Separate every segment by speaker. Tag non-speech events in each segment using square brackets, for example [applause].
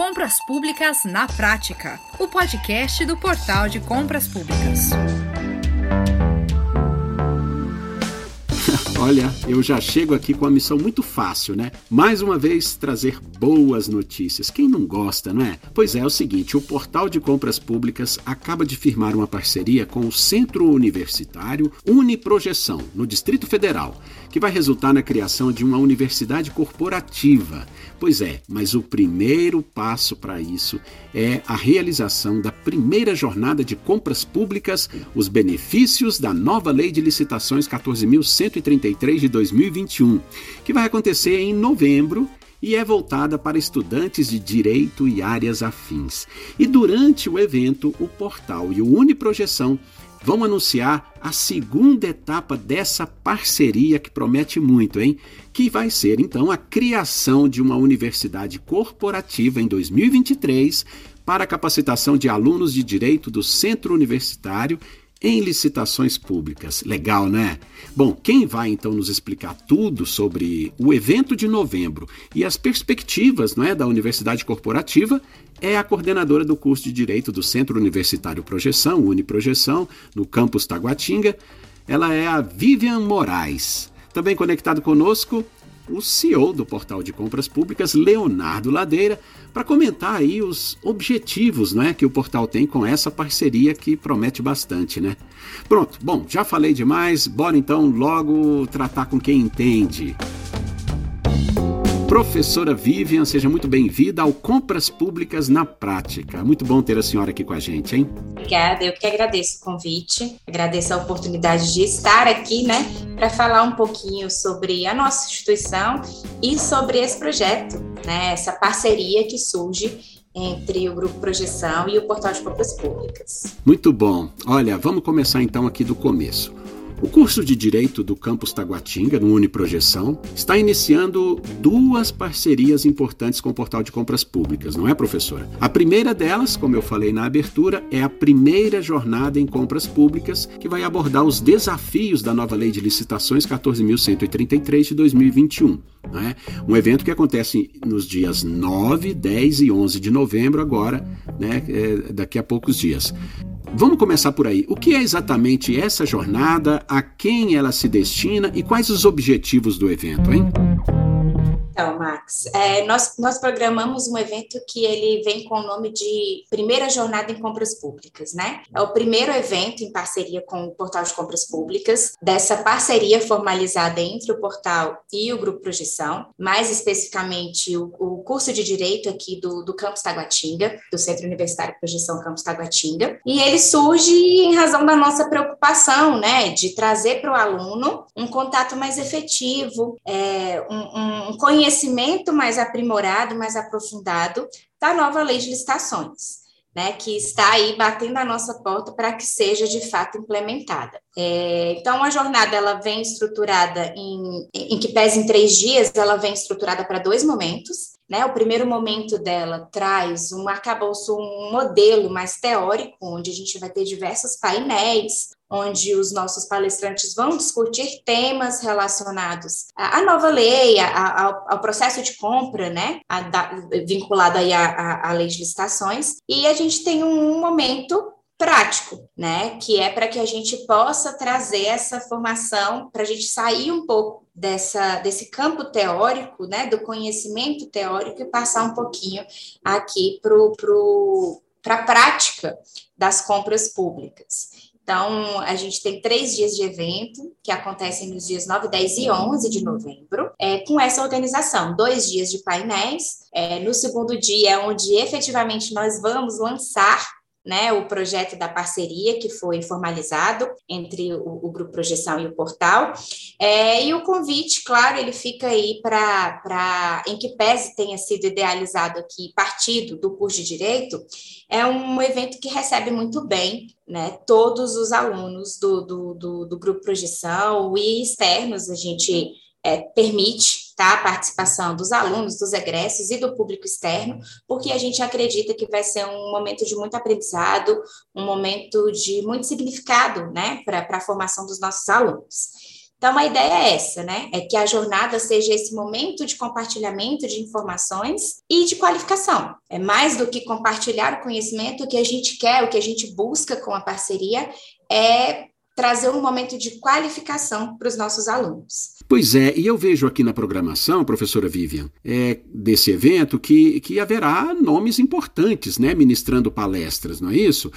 Speaker 1: Compras Públicas na Prática, o podcast do Portal de Compras Públicas. [laughs]
Speaker 2: Olha, eu já chego aqui com a missão muito fácil, né? Mais uma vez trazer boas notícias. Quem não gosta, não é? Pois é, é o seguinte: o Portal de Compras Públicas acaba de firmar uma parceria com o Centro Universitário Uniprojeção, no Distrito Federal, que vai resultar na criação de uma universidade corporativa. Pois é, mas o primeiro passo para isso é a realização da primeira jornada de compras públicas, os benefícios da nova Lei de Licitações 14.135 de 2021, que vai acontecer em novembro e é voltada para estudantes de direito e áreas afins. E durante o evento, o portal e o Uniprojeção vão anunciar a segunda etapa dessa parceria que promete muito, hein? Que vai ser então a criação de uma universidade corporativa em 2023 para a capacitação de alunos de direito do Centro Universitário em licitações públicas. Legal, né? Bom, quem vai então nos explicar tudo sobre o evento de novembro e as perspectivas não é, da Universidade Corporativa é a coordenadora do curso de Direito do Centro Universitário Projeção, Uniprojeção, no campus Taguatinga. Ela é a Vivian Moraes. Também conectado conosco, o CEO do Portal de Compras Públicas, Leonardo Ladeira, para comentar aí os objetivos né, que o portal tem com essa parceria que promete bastante, né? Pronto, bom, já falei demais, bora então logo tratar com quem entende. Professora Vivian, seja muito bem-vinda ao Compras Públicas na Prática. Muito bom ter a senhora aqui com a gente, hein?
Speaker 3: Obrigada, eu que agradeço o convite, agradeço a oportunidade de estar aqui, né, para falar um pouquinho sobre a nossa instituição e sobre esse projeto, né, essa parceria que surge entre o Grupo Projeção e o Portal de Compras Públicas.
Speaker 2: Muito bom. Olha, vamos começar então aqui do começo. O curso de Direito do Campus Taguatinga, no Uniprojeção, está iniciando duas parcerias importantes com o Portal de Compras Públicas, não é, professora? A primeira delas, como eu falei na abertura, é a primeira jornada em compras públicas, que vai abordar os desafios da nova Lei de Licitações 14.133 de 2021. Né? Um evento que acontece nos dias 9, 10 e 11 de novembro, agora, né, é, daqui a poucos dias. Vamos começar por aí. O que é exatamente essa jornada, a quem ela se destina e quais os objetivos do evento, hein?
Speaker 3: Então, Max, é, nós, nós programamos um evento que ele vem com o nome de Primeira Jornada em Compras Públicas, né? É o primeiro evento em parceria com o Portal de Compras Públicas, dessa parceria formalizada entre o portal e o Grupo Projeção, mais especificamente o, o curso de Direito aqui do, do Campus Taguatinga, do Centro Universitário Projeção Campus Taguatinga, e ele surge em razão da nossa preocupação, né, de trazer para o aluno um contato mais efetivo, é, um, um conhecimento conhecimento mais aprimorado, mais aprofundado da nova lei de licitações. Né, que está aí batendo a nossa porta para que seja de fato implementada. É, então, a jornada ela vem estruturada em, em que pese em três dias, ela vem estruturada para dois momentos. Né? O primeiro momento dela traz um arcabouço, um modelo mais teórico, onde a gente vai ter diversos painéis, onde os nossos palestrantes vão discutir temas relacionados à nova lei, ao, processo de compra, né, vinculado aí à, à lei de licitações, e a gente tem um momento prático, né? Que é para que a gente possa trazer essa formação, para a gente sair um pouco dessa, desse campo teórico, né? Do conhecimento teórico e passar um pouquinho aqui para pro, a prática das compras públicas. Então, a gente tem três dias de evento, que acontecem nos dias 9, 10 e 11 de novembro, é, com essa organização. Dois dias de painéis. É, no segundo dia, onde efetivamente nós vamos lançar né, o projeto da parceria que foi formalizado entre o, o Grupo Projeção e o portal. É, e o convite, claro, ele fica aí para, em que pese tenha sido idealizado aqui, partido do curso de Direito, é um evento que recebe muito bem né, todos os alunos do, do, do, do Grupo Projeção e externos, a gente é, permite tá, a participação dos alunos, dos egressos e do público externo, porque a gente acredita que vai ser um momento de muito aprendizado, um momento de muito significado né, para a formação dos nossos alunos. Então, a ideia é essa, né? É que a jornada seja esse momento de compartilhamento de informações e de qualificação. É mais do que compartilhar o conhecimento, o que a gente quer, o que a gente busca com a parceria é trazer um momento de qualificação para os nossos alunos.
Speaker 2: Pois é, e eu vejo aqui na programação, professora Vivian, é, desse evento que, que haverá nomes importantes, né, ministrando palestras, não é isso?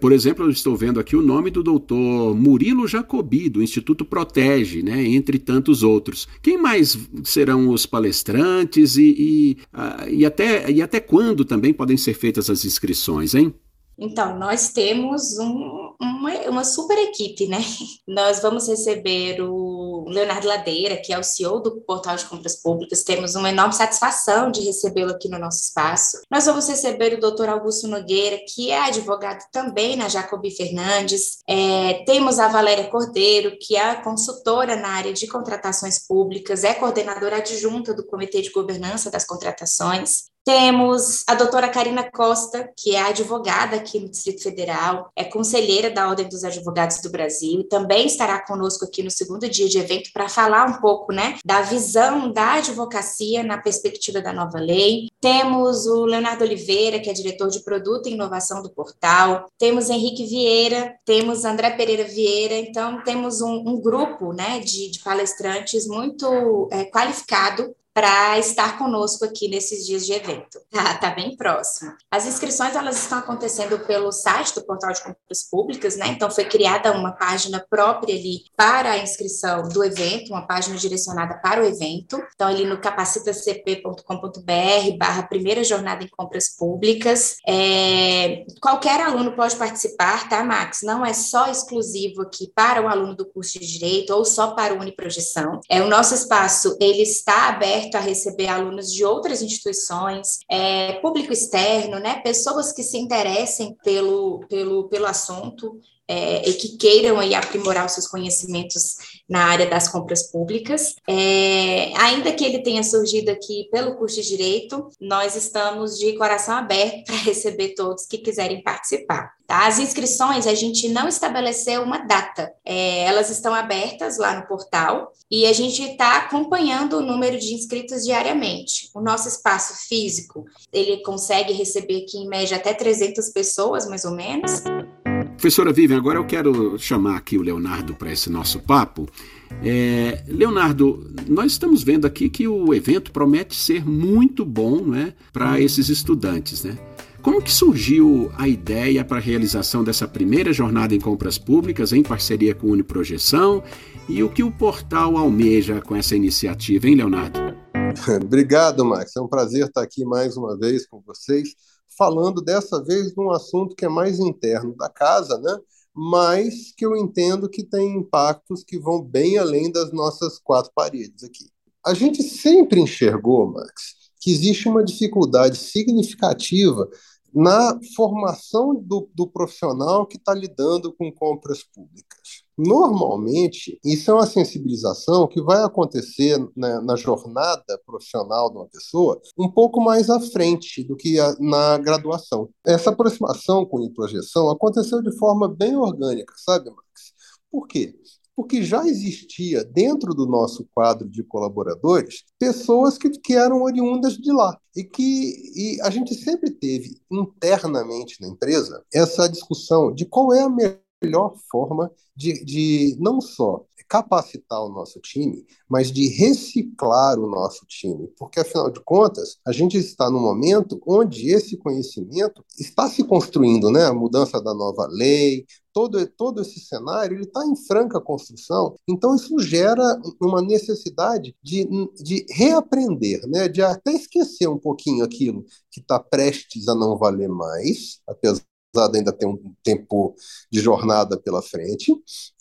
Speaker 2: Por exemplo, eu estou vendo aqui o nome do doutor Murilo Jacobi, do Instituto Protege, né, entre tantos outros. Quem mais serão os palestrantes e, e, e, até, e até quando também podem ser feitas as inscrições, hein?
Speaker 3: Então, nós temos um, uma, uma super equipe, né? [laughs] Nós vamos receber o Leonardo Ladeira, que é o CEO do Portal de Compras Públicas. Temos uma enorme satisfação de recebê-lo aqui no nosso espaço. Nós vamos receber o doutor Augusto Nogueira, que é advogado também na Jacobi Fernandes. É, temos a Valéria Cordeiro, que é consultora na área de contratações públicas, é coordenadora adjunta do Comitê de Governança das Contratações. Temos a doutora Karina Costa, que é advogada aqui no Distrito Federal, é conselheira da Ordem dos Advogados do Brasil, também estará conosco aqui no segundo dia de evento para falar um pouco né, da visão da advocacia na perspectiva da nova lei. Temos o Leonardo Oliveira, que é diretor de produto e inovação do portal, temos Henrique Vieira, temos André Pereira Vieira, então temos um, um grupo né, de, de palestrantes muito é, qualificado para estar conosco aqui nesses dias de evento. Tá, tá bem próximo. As inscrições elas estão acontecendo pelo site do Portal de Compras Públicas, né? Então foi criada uma página própria ali para a inscrição do evento, uma página direcionada para o evento. Então ali no capacitacp.com.br barra primeira jornada em compras públicas. É, qualquer aluno pode participar, tá, Max? Não é só exclusivo aqui para o aluno do curso de Direito ou só para o Uniprojeção. É, o nosso espaço, ele está aberto aberto a receber alunos de outras instituições, é, público externo, né, pessoas que se interessem pelo, pelo, pelo assunto é, e que queiram aí aprimorar os seus conhecimentos na área das compras públicas. É, ainda que ele tenha surgido aqui pelo curso de Direito, nós estamos de coração aberto [laughs] para receber todos que quiserem participar. Tá? As inscrições, a gente não estabeleceu uma data, é, elas estão abertas lá no portal e a gente está acompanhando o número de inscritos diariamente. O nosso espaço físico, ele consegue receber aqui em média até 300 pessoas, mais ou menos.
Speaker 2: Professora Vivian, agora eu quero chamar aqui o Leonardo para esse nosso papo. É, Leonardo, nós estamos vendo aqui que o evento promete ser muito bom né, para esses estudantes. Né? Como que surgiu a ideia para a realização dessa primeira jornada em compras públicas em parceria com a Uniprojeção e o que o portal almeja com essa iniciativa, hein, Leonardo? [laughs]
Speaker 4: Obrigado, Max. É um prazer estar aqui mais uma vez com vocês falando dessa vez de um assunto que é mais interno da casa, né? mas que eu entendo que tem impactos que vão bem além das nossas quatro paredes aqui. A gente sempre enxergou, Max, que existe uma dificuldade significativa na formação do, do profissional que está lidando com compras públicas. Normalmente, isso é uma sensibilização que vai acontecer na, na, jornada profissional de uma pessoa um pouco mais à frente do que a, na graduação. Essa aproximação com projeção aconteceu de forma bem orgânica, sabe, Max? Por quê? Porque já existia dentro do nosso quadro de colaboradores pessoas que, que eram oriundas de lá. E que e a gente sempre teve internamente na empresa essa discussão de qual é a melhor forma de, de não só capacitar o nosso time, mas de reciclar o nosso time, porque afinal de contas, a gente está num momento onde esse conhecimento está se construindo, né? A mudança da nova lei, todo, todo esse cenário ele está em franca construção, então isso gera uma necessidade de, de reaprender, né? de até esquecer um pouquinho aquilo que está prestes a não valer mais, apesar ainda tem um tempo de jornada pela frente,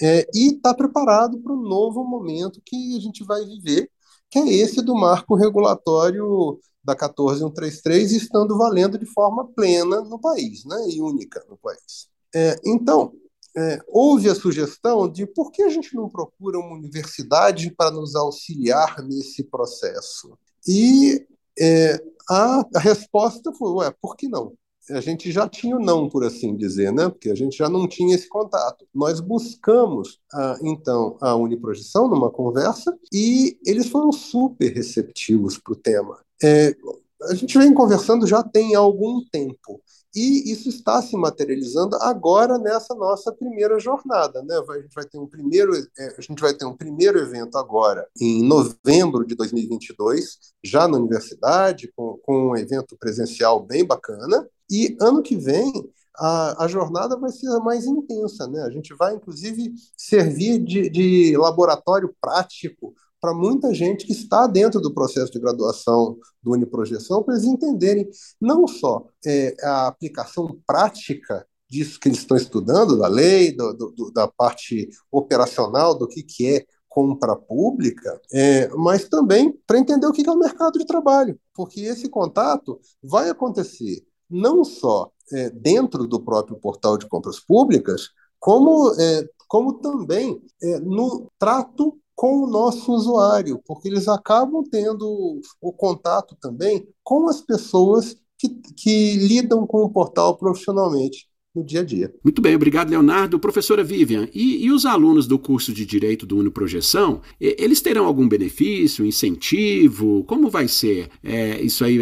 Speaker 4: é, e está preparado para um novo momento que a gente vai viver, que é esse do marco regulatório da 14133 estando valendo de forma plena no país, né, e única no país. É, então, é, houve a sugestão de por que a gente não procura uma universidade para nos auxiliar nesse processo? E é, a, a resposta foi, ué, por que não? a gente já tinha o não, por assim dizer, né? Porque a gente já não tinha esse contato. Nós buscamos, a, então, a Uniprojeção numa conversa e eles foram super receptivos para o tema. É, a gente vem conversando já tem algum tempo. E isso está se materializando agora nessa nossa primeira jornada, né? A gente vai ter um primeiro, é, a gente vai ter um primeiro evento agora em novembro de 2022, já na universidade, com, com um evento presencial bem bacana. E ano que vem a, a, jornada vai ser mais intensa, né? A gente vai, inclusive, servir de, de laboratório prático para muita gente que está dentro do processo de graduação do Uniprojeção, para eles entenderem não só é, a aplicação prática disso que eles estão estudando, da lei, do, do, da parte operacional, do que, que é compra pública, é, mas também para entender o que é o mercado de trabalho, porque esse contato vai acontecer não só é, dentro do próprio portal de compras públicas, como, é, como também é, no trato com o nosso usuário, porque eles acabam tendo o contato também com as pessoas que, que lidam com o portal profissionalmente no dia a dia.
Speaker 2: Muito bem, obrigado, Leonardo. Professora Vivian, e, e os alunos do curso de Direito do Uniprojeção, eles terão algum benefício, incentivo? Como vai ser é, isso aí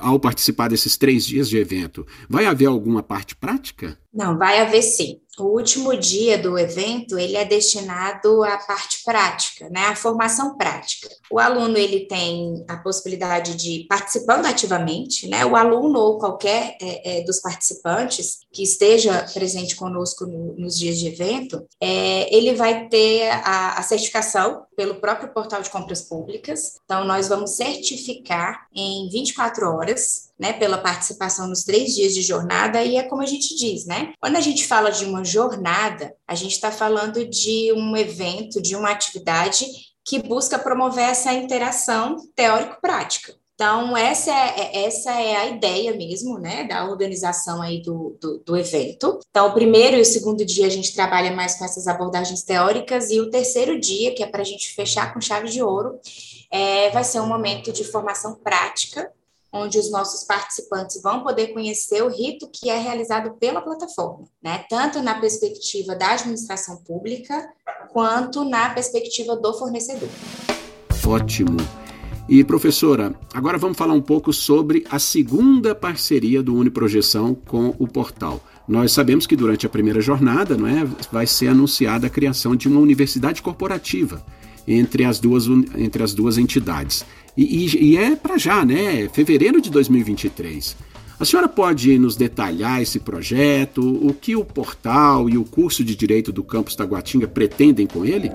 Speaker 2: ao participar desses três dias de evento? Vai haver alguma parte prática?
Speaker 3: Não, vai haver sim. O último dia do evento, ele é destinado à parte prática, né, à formação prática. O aluno, ele tem a possibilidade de, participando ativamente, né, o aluno ou qualquer é, é, dos participantes que esteja presente conosco no, nos dias de evento, é, ele vai ter a, a certificação pelo próprio portal de compras públicas. Então, nós vamos certificar em 24 horas né, pela participação nos três dias de jornada, e é como a gente diz, né? Quando a gente fala de uma jornada, a gente está falando de um evento, de uma atividade que busca promover essa interação teórico-prática. Então, essa é, é, essa é a ideia mesmo, né, da organização aí do, do, do, evento. Então, o primeiro e o segundo dia a gente trabalha mais com essas abordagens teóricas, e o terceiro dia, que é para a gente fechar com chave de ouro, é, vai ser um momento de formação prática, onde os nossos participantes vão poder conhecer o rito que é realizado pela plataforma, né? Tanto na perspectiva da administração pública, quanto na perspectiva do fornecedor.
Speaker 2: Ótimo. E professora, agora vamos falar um pouco sobre a segunda parceria do Uniprojeção com o portal. Nós sabemos que durante a primeira jornada, não é, vai ser anunciada a criação de uma universidade corporativa entre as duas, entre as duas entidades. E, e, e é para já, né? Fevereiro de 2023. A senhora pode nos detalhar esse projeto, o que o portal e o curso de Direito do Campus Taguatinga pretendem com ele?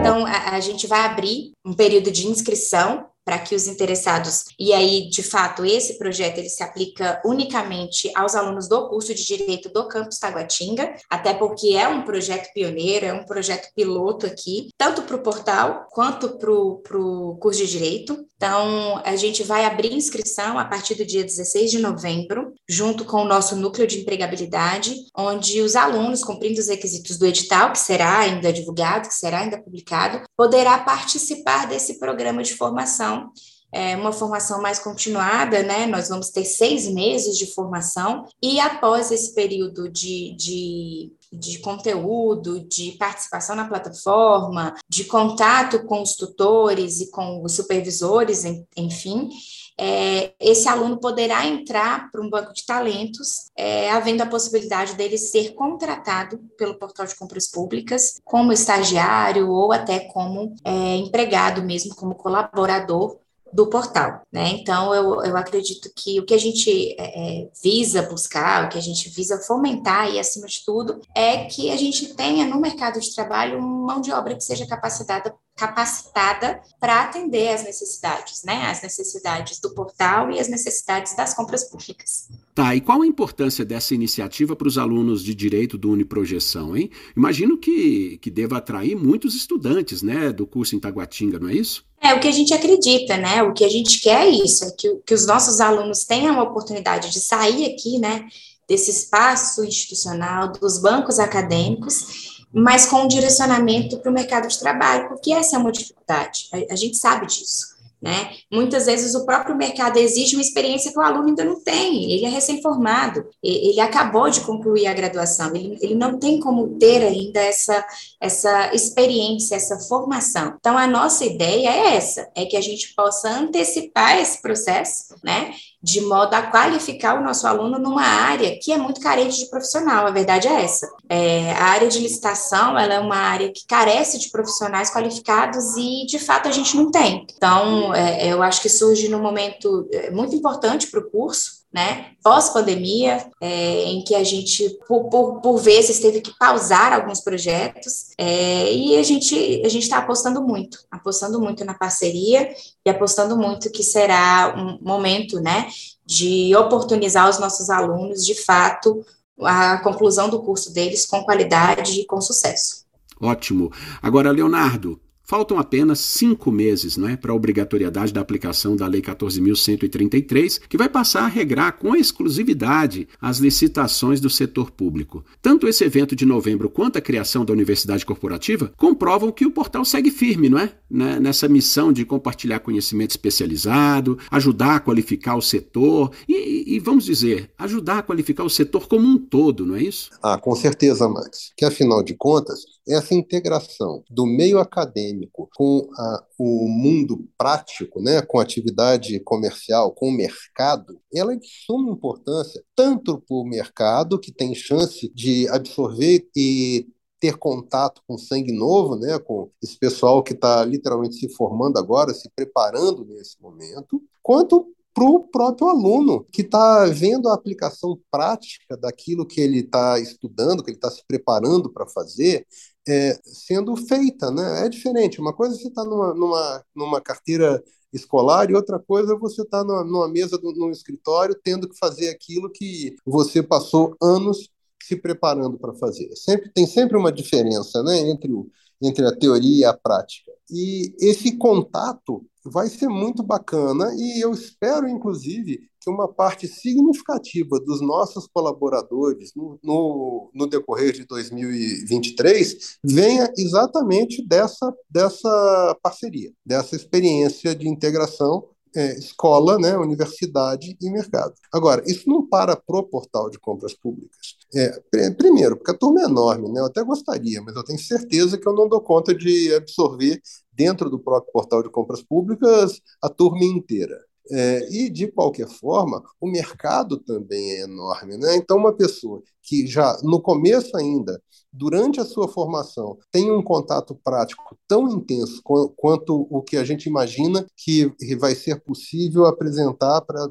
Speaker 3: Então, a, gente vai abrir um período de inscrição para que os interessados, e aí, de fato, esse projeto ele se aplica unicamente aos alunos do curso de Direito do Campus Taguatinga, até porque é um projeto pioneiro, é um projeto piloto aqui, tanto para o portal quanto para o curso de Direito. Então, a gente vai abrir inscrição a partir do dia 16 de novembro, junto com o nosso núcleo de empregabilidade, onde os alunos, cumprindo os requisitos do edital, que será ainda divulgado, que será ainda publicado, poderá participar desse programa de formação formação, é, uma formação mais continuada, né? Nós vamos ter seis meses de formação, e após esse período de, de, de conteúdo, de participação na plataforma, de contato com os tutores e com os supervisores, enfim, é, esse aluno poderá entrar para um banco de talentos, é, havendo a possibilidade dele ser contratado pelo portal de compras públicas como estagiário ou até como é, empregado mesmo, como colaborador do portal, né? Então, eu, eu acredito que o que a gente é, é, visa buscar, o que a gente visa fomentar e, acima de tudo, é que a gente tenha no mercado de trabalho uma mão de obra que seja capacitada capacitada para atender às necessidades, né? As necessidades do portal e as necessidades das compras públicas.
Speaker 2: Tá, e qual a importância dessa iniciativa para os alunos de direito do Uniprojeção, hein? Imagino que, que deva atrair muitos estudantes, né, do curso em Taguatinga, não é isso?
Speaker 3: É o que a gente acredita, né? O que a gente quer é isso, é que, que os nossos alunos tenham a oportunidade de sair aqui, né, desse espaço institucional, dos bancos acadêmicos, mas com um direcionamento para o mercado de trabalho, porque essa é uma dificuldade, a, a gente sabe disso. né? Muitas vezes o próprio mercado exige uma experiência que o aluno ainda não tem, ele é recém-formado, ele acabou de concluir a graduação, ele, ele não tem como ter ainda essa, essa experiência, essa formação. Então, a nossa ideia é essa, é que a gente possa antecipar esse processo, né? De modo a qualificar o nosso aluno numa área que é muito carente de profissional, a verdade é essa. É, a área de licitação, ela é uma área que carece de profissionais qualificados e, de fato, a gente não tem. Então, é, eu acho que surge num momento é, muito importante para o curso, né, pós-pandemia, é, em que a gente, por, por, por, vezes, teve que pausar alguns projetos, é, e a gente a está apostando muito, apostando muito na parceria e apostando muito que será um momento, né, de oportunizar os nossos alunos, de fato, a conclusão do curso deles com qualidade e com sucesso.
Speaker 2: Ótimo. Agora, Leonardo, Faltam apenas cinco meses né, para a obrigatoriedade da aplicação da Lei 14.133, que vai passar a regrar com exclusividade as licitações do setor público. Tanto esse evento de novembro quanto a criação da Universidade Corporativa comprovam que o portal segue firme, não é? Né, nessa missão de compartilhar conhecimento especializado, ajudar a qualificar o setor e, e, vamos dizer, ajudar a qualificar o setor como um todo, não é isso?
Speaker 4: Ah, com certeza, Max. Que afinal de contas, essa integração do meio acadêmico com a, o mundo prático, né, com atividade comercial, com o mercado, ela é de suma importância, tanto para o mercado, que tem chance de absorver e ter contato com sangue novo, né, com esse pessoal que está literalmente se formando agora, se preparando nesse momento, quanto para o próprio aluno, que está vendo a aplicação prática daquilo que ele está estudando, que ele está se preparando para fazer, é, sendo feita, né? É diferente. Uma coisa é você está numa, numa, numa carteira escolar e outra coisa é você estar tá numa, numa mesa do, num escritório tendo que fazer aquilo que você passou anos se preparando para fazer. Sempre tem sempre uma diferença, né, entre o entre a teoria e a prática. E esse contato vai ser muito bacana e eu espero, inclusive, que uma parte significativa dos nossos colaboradores no, no, no, decorrer de 2023 venha exatamente dessa, dessa parceria, dessa experiência de integração é, escola, né, universidade e mercado. Agora, isso não para pro portal de compras públicas. É, primeiro, porque a turma é enorme, né? Eu até gostaria, mas eu tenho certeza que eu não dou conta de absorver dentro do próprio portal de compras públicas a turma inteira. É, e, de qualquer forma, o mercado também é enorme. Né? Então, uma pessoa que já no começo ainda, durante a sua formação, tem um contato prático tão intenso quanto o que a gente imagina que vai ser possível apresentar para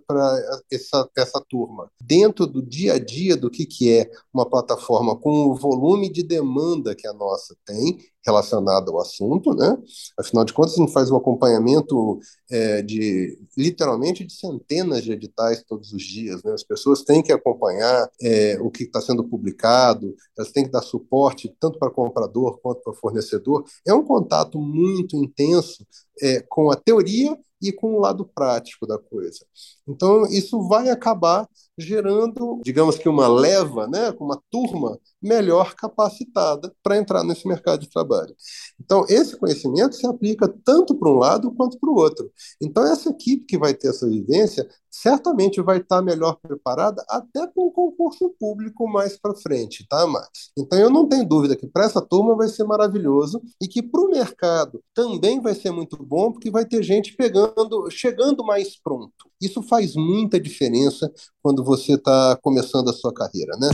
Speaker 4: essa, essa turma. Dentro do dia a dia do que, que é uma plataforma com o volume de demanda que a nossa tem, relacionado ao assunto, né? Afinal de contas, a gente faz um acompanhamento é, de literalmente de centenas de editais todos os dias, né? As pessoas têm que acompanhar é, o que está sendo publicado, elas têm que dar suporte tanto para comprador quanto para fornecedor. É um contato muito intenso é, com a teoria e com o lado prático da coisa. Então, isso vai acabar gerando, digamos que uma leva, né, uma turma melhor capacitada para entrar nesse mercado de trabalho. Então, esse conhecimento se aplica tanto para um lado quanto para o outro. Então, essa equipe que vai ter essa vivência certamente vai estar melhor preparada até para um concurso público mais para frente, tá, Max? Então, eu não tenho dúvida que para essa turma vai ser maravilhoso e que para o mercado também vai ser muito bom, porque vai ter gente pegando, chegando mais pronto. Isso faz muita diferença quando você está começando a sua carreira, né?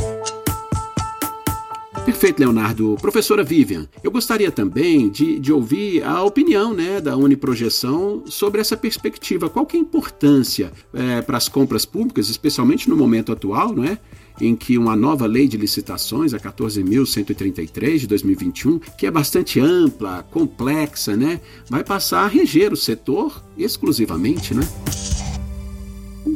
Speaker 2: Perfeito, Leonardo. Professora Vivian, eu gostaria também de, de ouvir a opinião né, da Uniprojeção sobre essa perspectiva. Qual que é a importância é, para as compras públicas, especialmente no momento atual, não é? em que uma nova lei de licitações, a 14.133 de 2021, que é bastante ampla, complexa, né, vai passar a reger o setor exclusivamente, né?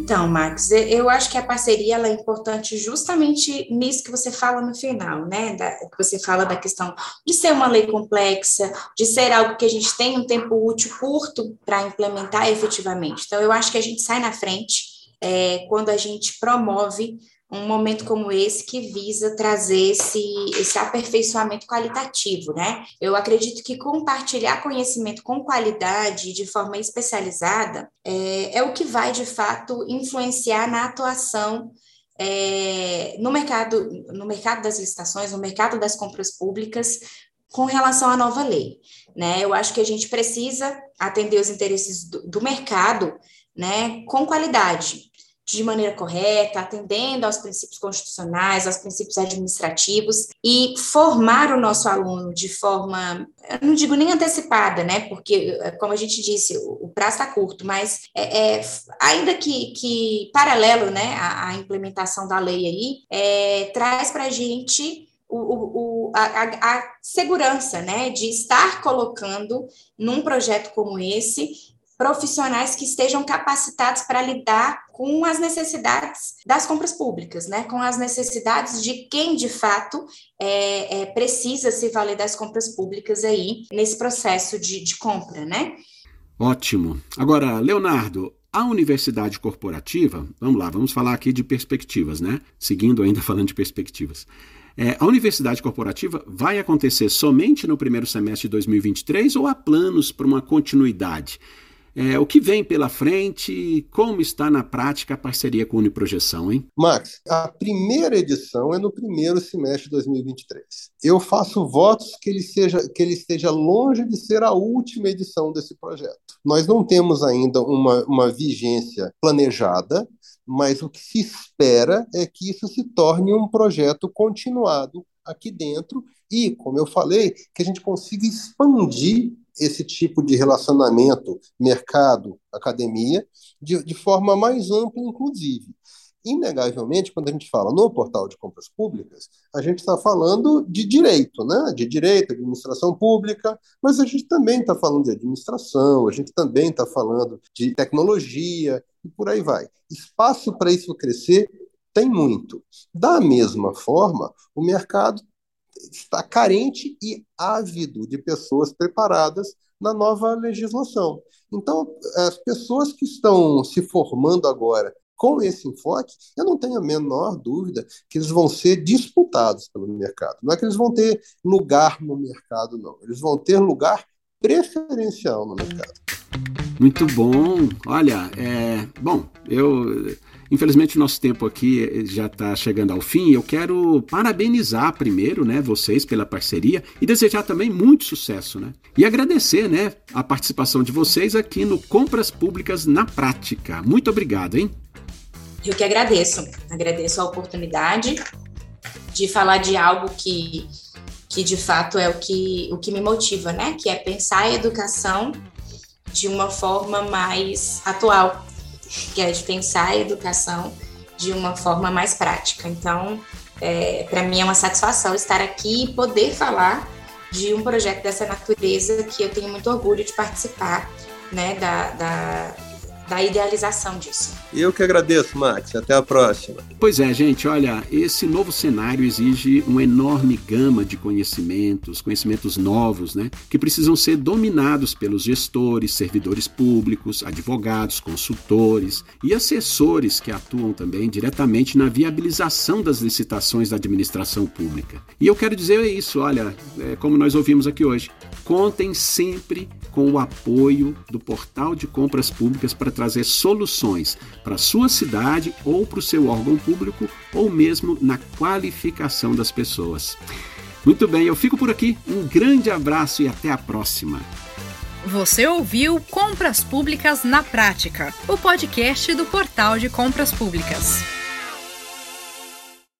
Speaker 3: Então, Max, eu acho que a parceria é importante justamente nisso que você fala no final, né? Da, você fala da questão de ser uma lei complexa, de ser algo que a gente tem um tempo útil curto para implementar efetivamente. Então, eu acho que a gente sai na frente é, quando a gente promove um momento como esse que visa trazer esse, esse aperfeiçoamento qualitativo, né? Eu acredito que compartilhar conhecimento com qualidade, de forma especializada, é, é o que vai, de fato, influenciar na atuação é, no mercado no mercado das licitações, no mercado das compras públicas, com relação à nova lei. Né? Eu acho que a gente precisa atender os interesses do, do mercado né, com qualidade, de maneira correta, atendendo aos princípios constitucionais, aos princípios administrativos e formar o nosso aluno de forma, eu não digo nem antecipada, né? Porque, como a gente disse, o, prazo está curto, mas é, é, ainda que, que paralelo, né, à, à implementação da lei aí, é, traz para a gente o, o, a, a, segurança né, de estar colocando num projeto como esse profissionais que estejam capacitados para lidar com as necessidades das compras públicas, né? com as necessidades de quem de fato é, é, precisa se valer das compras públicas aí nesse processo de, de compra, né?
Speaker 2: Ótimo. Agora, Leonardo, a universidade corporativa, vamos lá, vamos falar aqui de perspectivas, né? Seguindo ainda [laughs] falando de perspectivas. É, a universidade corporativa vai acontecer somente no primeiro semestre de 2023 ou há planos para uma continuidade? É, o que vem pela frente? Como está na prática a parceria com a Uniprojeção, hein?
Speaker 4: Max, a primeira edição é no primeiro semestre de 2023. Eu faço votos que ele, seja, que ele esteja longe de ser a última edição desse projeto. Nós não temos ainda uma, uma vigência planejada, mas o que se espera é que isso se torne um projeto continuado aqui dentro e, como eu falei, que a gente consiga expandir esse tipo de relacionamento mercado, academia, de, de forma mais ampla, inclusive. Inegavelmente, quando a gente fala no portal de compras públicas, a gente está falando de direito, né? de direito, administração pública, mas a gente também está falando de administração, a gente também está falando de tecnologia e por aí vai. Espaço para isso crescer tem muito. Da mesma forma, o mercado está carente e ávido de pessoas preparadas na nova legislação. Então, as pessoas que estão se formando agora com esse enfoque, eu não tenho a menor dúvida que eles vão ser disputados pelo mercado. Não é que eles vão ter lugar no mercado, não. Eles vão ter lugar preferencial no mercado.
Speaker 2: Muito bom. Olha, é, bom, eu Infelizmente, o nosso tempo aqui já está chegando ao fim. Eu quero parabenizar primeiro, né, vocês pela parceria e desejar também muito sucesso, né? E agradecer, né, a participação de vocês aqui no Compras Públicas na Prática. Muito obrigado, hein?
Speaker 3: Eu que agradeço. Agradeço a oportunidade de falar de algo que, que de fato é o que, o que me motiva, né? Que é pensar a educação de uma forma mais atual, que é de pensar a educação de uma forma mais prática. Então, é, para mim é uma satisfação estar aqui e poder falar de um projeto dessa natureza que eu tenho muito orgulho de participar, né, da, da da idealização disso.
Speaker 4: E eu que agradeço, Max. Até a próxima.
Speaker 2: Pois é, gente, olha, esse novo cenário exige uma enorme gama de conhecimentos, conhecimentos novos, né, que precisam ser dominados pelos gestores, servidores públicos, advogados, consultores e assessores que atuam também diretamente na viabilização das licitações da administração pública. E eu quero dizer isso, olha, é, como nós ouvimos aqui hoje, contem sempre com o apoio do portal de compras públicas para trazer soluções para sua cidade ou para o seu órgão público ou mesmo na qualificação das pessoas. Muito bem, eu fico por aqui. Um grande abraço e até a próxima.
Speaker 1: Você ouviu Compras Públicas na Prática, o podcast do Portal de Compras Públicas.